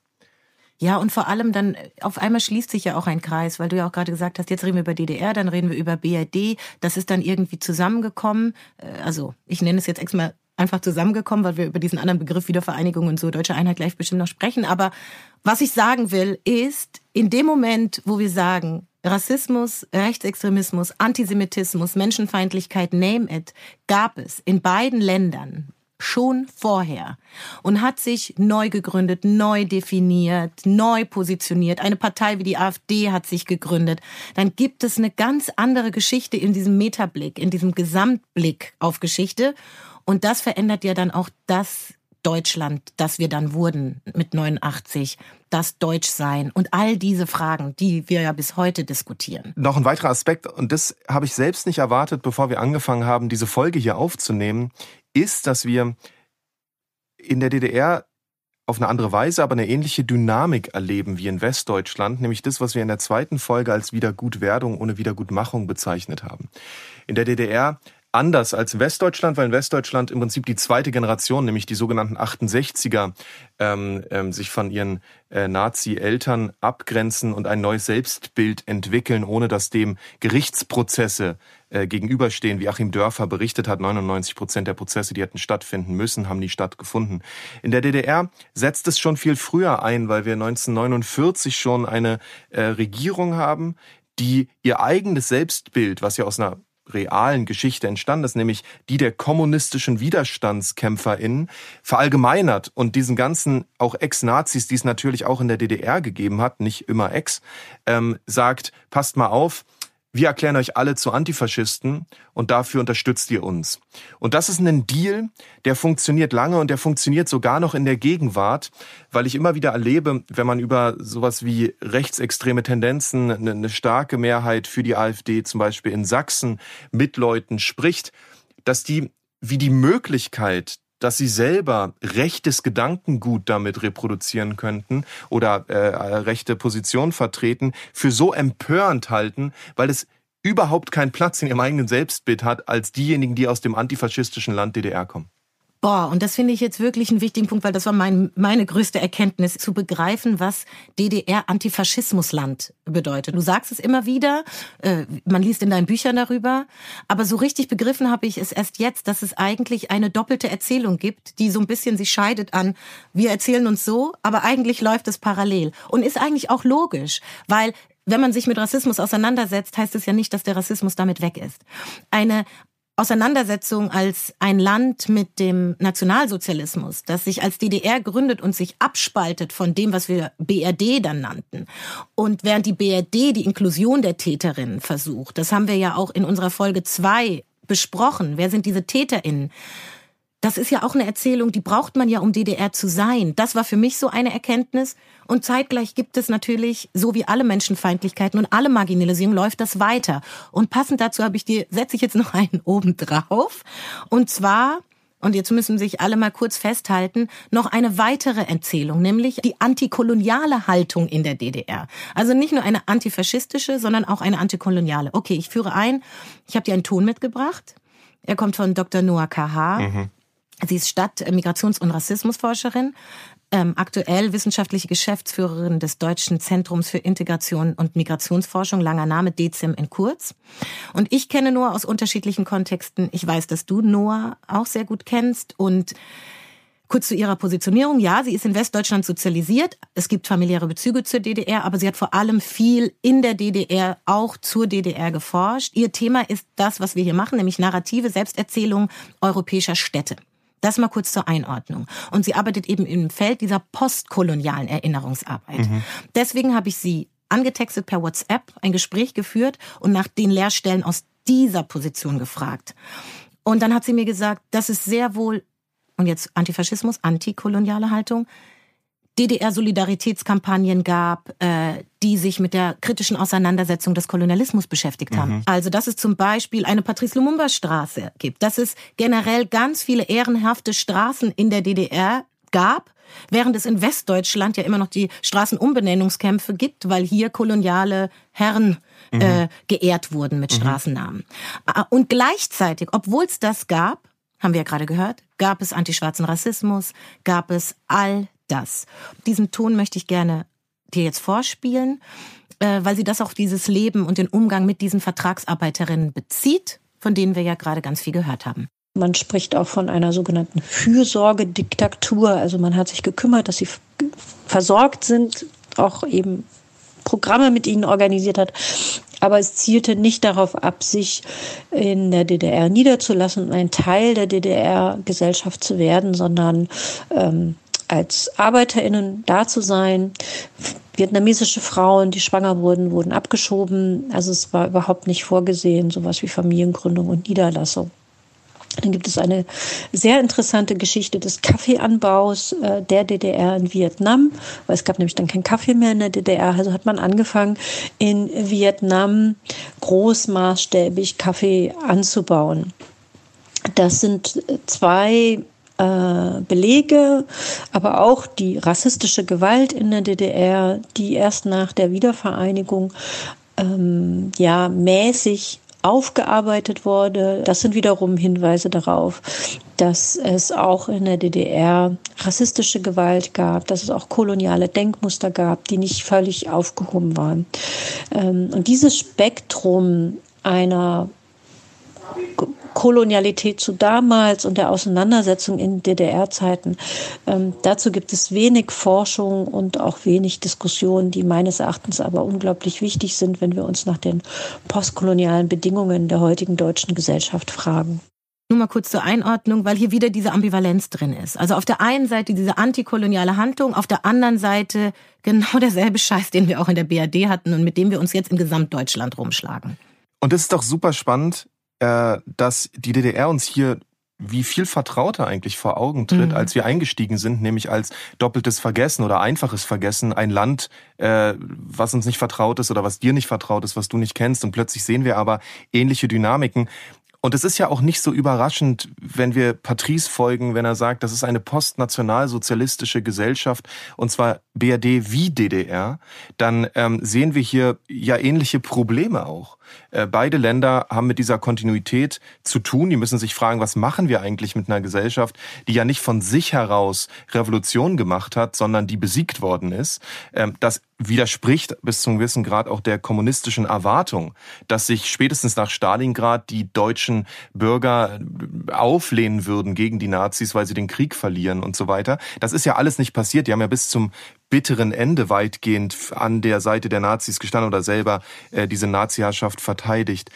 Ja, und vor allem dann, auf einmal schließt sich ja auch ein Kreis, weil du ja auch gerade gesagt hast, jetzt reden wir über DDR, dann reden wir über BRD. Das ist dann irgendwie zusammengekommen. Äh, also, ich nenne es jetzt extra einfach zusammengekommen, weil wir über diesen anderen Begriff Wiedervereinigung und so deutsche Einheit gleich bestimmt noch sprechen. Aber was ich sagen will, ist, in dem Moment, wo wir sagen, Rassismus, Rechtsextremismus, Antisemitismus, Menschenfeindlichkeit, name it, gab es in beiden Ländern schon vorher und hat sich neu gegründet, neu definiert, neu positioniert. Eine Partei wie die AfD hat sich gegründet. Dann gibt es eine ganz andere Geschichte in diesem Metablick, in diesem Gesamtblick auf Geschichte. Und das verändert ja dann auch das Deutschland, das wir dann wurden mit 89, das Deutschsein und all diese Fragen, die wir ja bis heute diskutieren. Noch ein weiterer Aspekt, und das habe ich selbst nicht erwartet, bevor wir angefangen haben, diese Folge hier aufzunehmen, ist, dass wir in der DDR auf eine andere Weise, aber eine ähnliche Dynamik erleben wie in Westdeutschland, nämlich das, was wir in der zweiten Folge als Wiedergutwerdung ohne Wiedergutmachung bezeichnet haben. In der DDR anders als Westdeutschland, weil in Westdeutschland im Prinzip die zweite Generation, nämlich die sogenannten 68er, ähm, ähm, sich von ihren äh, Nazi-Eltern abgrenzen und ein neues Selbstbild entwickeln, ohne dass dem Gerichtsprozesse äh, gegenüberstehen, wie Achim Dörfer berichtet hat, 99 Prozent der Prozesse, die hätten stattfinden müssen, haben nie stattgefunden. In der DDR setzt es schon viel früher ein, weil wir 1949 schon eine äh, Regierung haben, die ihr eigenes Selbstbild, was ja aus einer realen Geschichte entstanden ist, nämlich die der kommunistischen WiderstandskämpferInnen, verallgemeinert und diesen ganzen auch Ex-Nazis, die es natürlich auch in der DDR gegeben hat, nicht immer Ex, ähm, sagt, passt mal auf, wir erklären euch alle zu Antifaschisten und dafür unterstützt ihr uns. Und das ist ein Deal, der funktioniert lange und der funktioniert sogar noch in der Gegenwart, weil ich immer wieder erlebe, wenn man über sowas wie rechtsextreme Tendenzen, eine starke Mehrheit für die AfD zum Beispiel in Sachsen mit Leuten spricht, dass die wie die Möglichkeit dass sie selber rechtes Gedankengut damit reproduzieren könnten oder äh, rechte Position vertreten, für so empörend halten, weil es überhaupt keinen Platz in ihrem eigenen Selbstbild hat, als diejenigen, die aus dem antifaschistischen Land DDR kommen. Boah, und das finde ich jetzt wirklich einen wichtigen Punkt, weil das war mein, meine größte Erkenntnis, zu begreifen, was DDR-Antifaschismusland bedeutet. Du sagst es immer wieder, äh, man liest in deinen Büchern darüber, aber so richtig begriffen habe ich es erst jetzt, dass es eigentlich eine doppelte Erzählung gibt, die so ein bisschen sich scheidet an, wir erzählen uns so, aber eigentlich läuft es parallel und ist eigentlich auch logisch, weil wenn man sich mit Rassismus auseinandersetzt, heißt es ja nicht, dass der Rassismus damit weg ist. Eine Auseinandersetzung als ein Land mit dem Nationalsozialismus, das sich als DDR gründet und sich abspaltet von dem, was wir BRD dann nannten. Und während die BRD die Inklusion der Täterinnen versucht, das haben wir ja auch in unserer Folge zwei besprochen. Wer sind diese TäterInnen? Das ist ja auch eine Erzählung, die braucht man ja, um DDR zu sein. Das war für mich so eine Erkenntnis. Und zeitgleich gibt es natürlich, so wie alle Menschenfeindlichkeiten und alle Marginalisierung, läuft das weiter. Und passend dazu habe ich dir, setze ich jetzt noch einen oben drauf. Und zwar und jetzt müssen sich alle mal kurz festhalten, noch eine weitere Erzählung, nämlich die antikoloniale Haltung in der DDR. Also nicht nur eine antifaschistische, sondern auch eine antikoloniale. Okay, ich führe ein. Ich habe dir einen Ton mitgebracht. Er kommt von Dr. Noah K.H. Mhm. Sie ist Stadt-, Migrations- und Rassismusforscherin, ähm, aktuell wissenschaftliche Geschäftsführerin des Deutschen Zentrums für Integration und Migrationsforschung, langer Name DECIM in kurz. Und ich kenne Noah aus unterschiedlichen Kontexten. Ich weiß, dass du Noah auch sehr gut kennst und Kurz zu ihrer Positionierung. Ja, sie ist in Westdeutschland sozialisiert. Es gibt familiäre Bezüge zur DDR, aber sie hat vor allem viel in der DDR auch zur DDR geforscht. Ihr Thema ist das, was wir hier machen, nämlich narrative Selbsterzählung europäischer Städte. Das mal kurz zur Einordnung. Und sie arbeitet eben im Feld dieser postkolonialen Erinnerungsarbeit. Mhm. Deswegen habe ich sie angetextet per WhatsApp, ein Gespräch geführt und nach den Lehrstellen aus dieser Position gefragt. Und dann hat sie mir gesagt, das ist sehr wohl, und jetzt Antifaschismus, antikoloniale Haltung, DDR-Solidaritätskampagnen gab, äh, die sich mit der kritischen Auseinandersetzung des Kolonialismus beschäftigt haben. Mhm. Also, dass es zum Beispiel eine Patrice Lumumba Straße gibt, dass es generell ganz viele ehrenhafte Straßen in der DDR gab, während es in Westdeutschland ja immer noch die Straßenumbenennungskämpfe gibt, weil hier koloniale Herren mhm. äh, geehrt wurden mit mhm. Straßennamen. Und gleichzeitig, obwohl es das gab, haben wir ja gerade gehört, gab es antischwarzen Rassismus, gab es all das. Diesen Ton möchte ich gerne dir jetzt vorspielen, äh, weil sie das auch dieses Leben und den Umgang mit diesen Vertragsarbeiterinnen bezieht, von denen wir ja gerade ganz viel gehört haben. Man spricht auch von einer sogenannten Fürsorgediktatur. Also man hat sich gekümmert, dass sie versorgt sind, auch eben Programme mit ihnen organisiert hat. Aber es zielte nicht darauf ab, sich in der DDR niederzulassen und ein Teil der DDR-Gesellschaft zu werden, sondern ähm, als ArbeiterInnen da zu sein. Vietnamesische Frauen, die schwanger wurden, wurden abgeschoben. Also es war überhaupt nicht vorgesehen, sowas wie Familiengründung und Niederlassung. Dann gibt es eine sehr interessante Geschichte des Kaffeeanbaus äh, der DDR in Vietnam, weil es gab nämlich dann keinen Kaffee mehr in der DDR. Also hat man angefangen, in Vietnam großmaßstäbig Kaffee anzubauen. Das sind zwei äh, Belege, aber auch die rassistische Gewalt in der DDR, die erst nach der Wiedervereinigung ähm, ja mäßig aufgearbeitet wurde. Das sind wiederum Hinweise darauf, dass es auch in der DDR rassistische Gewalt gab, dass es auch koloniale Denkmuster gab, die nicht völlig aufgehoben waren. Ähm, und dieses Spektrum einer Kolonialität zu damals und der Auseinandersetzung in DDR-Zeiten. Ähm, dazu gibt es wenig Forschung und auch wenig Diskussionen, die meines Erachtens aber unglaublich wichtig sind, wenn wir uns nach den postkolonialen Bedingungen der heutigen deutschen Gesellschaft fragen. Nur mal kurz zur Einordnung, weil hier wieder diese Ambivalenz drin ist. Also auf der einen Seite diese antikoloniale Handlung, auf der anderen Seite genau derselbe Scheiß, den wir auch in der BRD hatten und mit dem wir uns jetzt in Gesamtdeutschland rumschlagen. Und das ist doch super spannend, äh, dass die DDR uns hier wie viel vertrauter eigentlich vor Augen tritt, mhm. als wir eingestiegen sind, nämlich als doppeltes Vergessen oder einfaches Vergessen, ein Land, äh, was uns nicht vertraut ist oder was dir nicht vertraut ist, was du nicht kennst. Und plötzlich sehen wir aber ähnliche Dynamiken. Und es ist ja auch nicht so überraschend, wenn wir Patrice folgen, wenn er sagt, das ist eine postnationalsozialistische Gesellschaft und zwar BRD wie DDR, dann ähm, sehen wir hier ja ähnliche Probleme auch. Äh, beide Länder haben mit dieser Kontinuität zu tun. Die müssen sich fragen, was machen wir eigentlich mit einer Gesellschaft, die ja nicht von sich heraus Revolution gemacht hat, sondern die besiegt worden ist. Ähm, das widerspricht bis zum gewissen Grad auch der kommunistischen Erwartung, dass sich spätestens nach Stalingrad die deutschen Bürger auflehnen würden gegen die Nazis, weil sie den Krieg verlieren und so weiter. Das ist ja alles nicht passiert. Die haben ja bis zum bitteren Ende weitgehend an der Seite der Nazis gestanden oder selber äh, diese Nazi-Herrschaft verteidigt.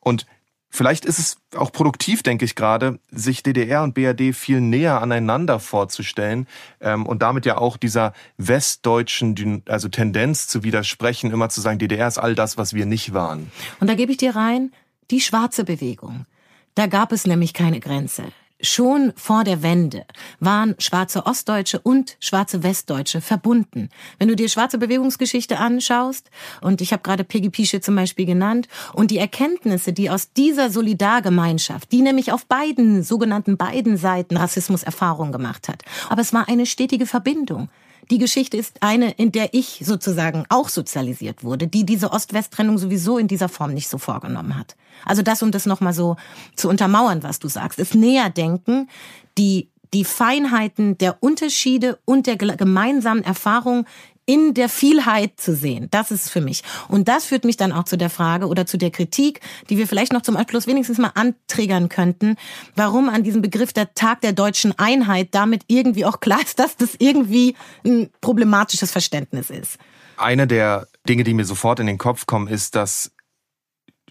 Und vielleicht ist es auch produktiv, denke ich gerade, sich DDR und BRD viel näher aneinander vorzustellen ähm, und damit ja auch dieser westdeutschen also Tendenz zu widersprechen, immer zu sagen, DDR ist all das, was wir nicht waren. Und da gebe ich dir rein, die schwarze Bewegung. Da gab es nämlich keine Grenze. Schon vor der Wende waren schwarze Ostdeutsche und schwarze Westdeutsche verbunden. Wenn du dir schwarze Bewegungsgeschichte anschaust, und ich habe gerade Peggy Pische zum Beispiel genannt, und die Erkenntnisse, die aus dieser Solidargemeinschaft, die nämlich auf beiden, sogenannten beiden Seiten Rassismuserfahrung gemacht hat, aber es war eine stetige Verbindung. Die Geschichte ist eine, in der ich sozusagen auch sozialisiert wurde, die diese Ost-West-Trennung sowieso in dieser Form nicht so vorgenommen hat. Also das, um das nochmal so zu untermauern, was du sagst, ist näher denken, die die Feinheiten der Unterschiede und der gemeinsamen Erfahrung in der Vielheit zu sehen. Das ist für mich. Und das führt mich dann auch zu der Frage oder zu der Kritik, die wir vielleicht noch zum Abschluss wenigstens mal anträgern könnten, warum an diesem Begriff der Tag der deutschen Einheit damit irgendwie auch klar ist, dass das irgendwie ein problematisches Verständnis ist. Eine der Dinge, die mir sofort in den Kopf kommen, ist, dass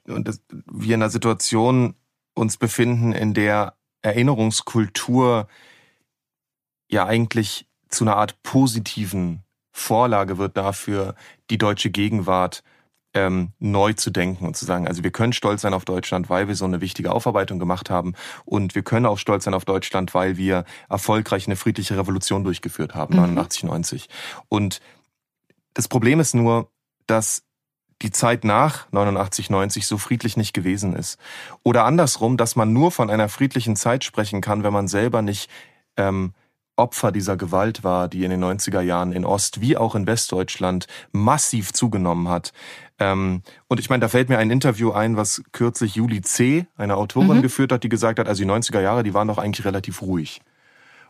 wir in einer Situation uns befinden, in der Erinnerungskultur ja eigentlich zu einer Art positiven Vorlage wird dafür, die deutsche Gegenwart ähm, neu zu denken und zu sagen, also wir können stolz sein auf Deutschland, weil wir so eine wichtige Aufarbeitung gemacht haben und wir können auch stolz sein auf Deutschland, weil wir erfolgreich eine friedliche Revolution durchgeführt haben, mhm. 89, 90. Und das Problem ist nur, dass die Zeit nach 89, 90 so friedlich nicht gewesen ist. Oder andersrum, dass man nur von einer friedlichen Zeit sprechen kann, wenn man selber nicht ähm, Opfer dieser Gewalt war, die in den 90er Jahren in Ost- wie auch in Westdeutschland massiv zugenommen hat. Ähm, und ich meine, da fällt mir ein Interview ein, was kürzlich Julie C., eine Autorin, mhm. geführt hat, die gesagt hat, also die 90er Jahre, die waren doch eigentlich relativ ruhig.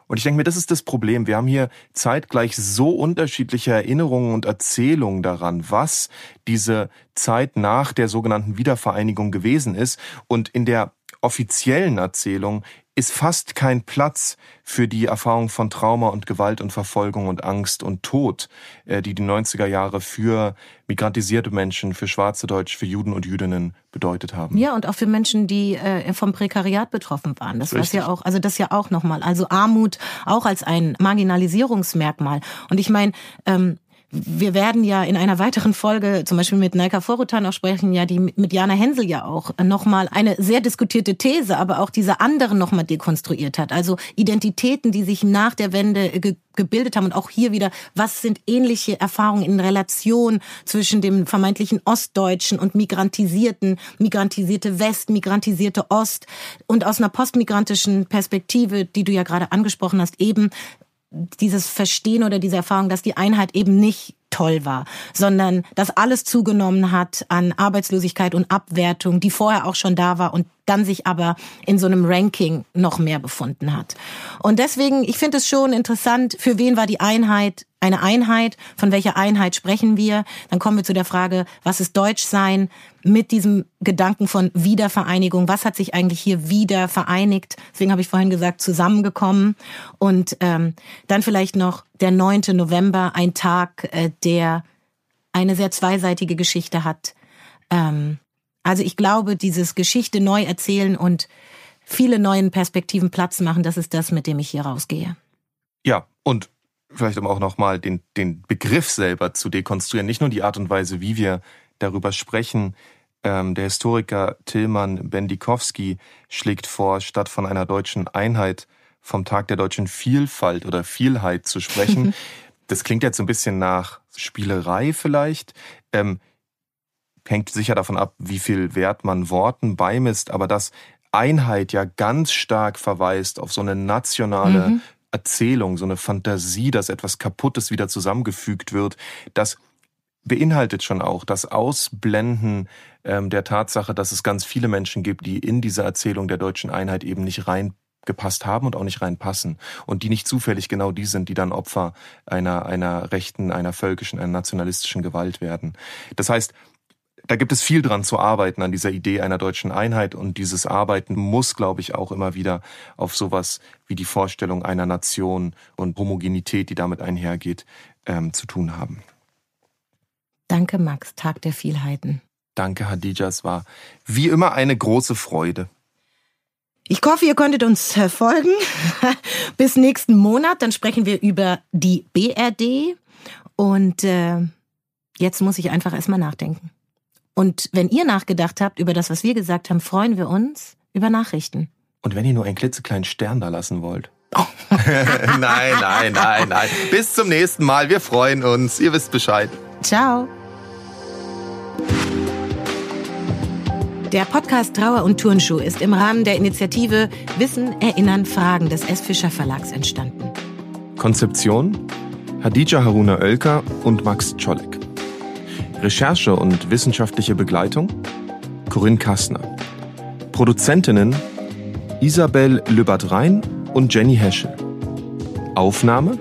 Und ich denke mir, das ist das Problem. Wir haben hier zeitgleich so unterschiedliche Erinnerungen und Erzählungen daran, was diese Zeit nach der sogenannten Wiedervereinigung gewesen ist. Und in der offiziellen Erzählung ist fast kein Platz für die Erfahrung von Trauma und Gewalt und Verfolgung und Angst und Tod, äh, die die 90er Jahre für migrantisierte Menschen, für schwarze Deutsche, für Juden und Jüdinnen bedeutet haben. Ja, und auch für Menschen, die äh, vom Prekariat betroffen waren. Das war ja auch, also das ja auch nochmal. Also Armut auch als ein Marginalisierungsmerkmal. Und ich meine, ähm, wir werden ja in einer weiteren Folge, zum Beispiel mit Naika Vorutan auch sprechen, ja, die mit Jana Hensel ja auch nochmal eine sehr diskutierte These, aber auch diese anderen nochmal dekonstruiert hat. Also Identitäten, die sich nach der Wende ge gebildet haben und auch hier wieder, was sind ähnliche Erfahrungen in Relation zwischen dem vermeintlichen Ostdeutschen und migrantisierten, migrantisierte West, migrantisierte Ost und aus einer postmigrantischen Perspektive, die du ja gerade angesprochen hast, eben dieses Verstehen oder diese Erfahrung, dass die Einheit eben nicht toll war, sondern dass alles zugenommen hat an Arbeitslosigkeit und Abwertung, die vorher auch schon da war und dann sich aber in so einem Ranking noch mehr befunden hat. Und deswegen, ich finde es schon interessant, für wen war die Einheit eine Einheit? Von welcher Einheit sprechen wir? Dann kommen wir zu der Frage, was ist Deutsch sein? Mit diesem Gedanken von Wiedervereinigung. Was hat sich eigentlich hier wieder vereinigt? Deswegen habe ich vorhin gesagt, zusammengekommen. Und ähm, dann vielleicht noch der 9. November, ein Tag, äh, der eine sehr zweiseitige Geschichte hat. Ähm, also ich glaube, dieses Geschichte neu erzählen und viele neuen Perspektiven Platz machen, das ist das, mit dem ich hier rausgehe. Ja, und vielleicht um auch nochmal den, den Begriff selber zu dekonstruieren, nicht nur die Art und Weise, wie wir darüber sprechen. Ähm, der Historiker Tillmann Bendikowski schlägt vor, statt von einer deutschen Einheit vom Tag der deutschen Vielfalt oder Vielheit zu sprechen. das klingt jetzt so ein bisschen nach Spielerei vielleicht. Ähm, hängt sicher davon ab, wie viel Wert man Worten beimisst, aber dass Einheit ja ganz stark verweist auf so eine nationale mhm. Erzählung, so eine Fantasie, dass etwas Kaputtes wieder zusammengefügt wird, das beinhaltet schon auch das Ausblenden ähm, der Tatsache, dass es ganz viele Menschen gibt, die in diese Erzählung der deutschen Einheit eben nicht reingepasst haben und auch nicht reinpassen und die nicht zufällig genau die sind, die dann Opfer einer einer rechten, einer völkischen, einer nationalistischen Gewalt werden. Das heißt, da gibt es viel dran zu arbeiten an dieser Idee einer deutschen Einheit und dieses Arbeiten muss, glaube ich, auch immer wieder auf sowas wie die Vorstellung einer Nation und Homogenität, die damit einhergeht, ähm, zu tun haben. Danke, Max, Tag der Vielheiten. Danke, Hadija, es war wie immer eine große Freude. Ich hoffe, ihr könntet uns folgen. Bis nächsten Monat, dann sprechen wir über die BRD. Und äh, jetzt muss ich einfach erstmal nachdenken. Und wenn ihr nachgedacht habt über das, was wir gesagt haben, freuen wir uns über Nachrichten. Und wenn ihr nur einen klitzekleinen Stern da lassen wollt. Oh. nein, nein, nein, nein. Bis zum nächsten Mal. Wir freuen uns. Ihr wisst Bescheid. Ciao. Der Podcast Trauer und Turnschuh ist im Rahmen der Initiative Wissen, Erinnern, Fragen des S. Fischer Verlags entstanden. Konzeption Hadija Haruna Oelker und Max Czolek. Recherche und wissenschaftliche Begleitung Corinne Kastner. Produzentinnen Isabel Lübbert-Rhein und Jenny Heschel. Aufnahme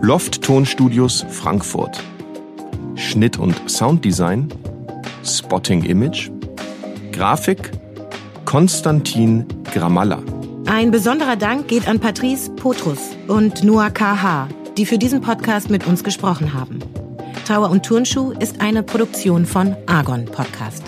Loft Tonstudios Frankfurt. Schnitt und Sounddesign Spotting Image. Grafik Konstantin Gramalla. Ein besonderer Dank geht an Patrice Potrus und Noah KH, die für diesen Podcast mit uns gesprochen haben. Trauer und Turnschuh ist eine Produktion von Argon Podcast.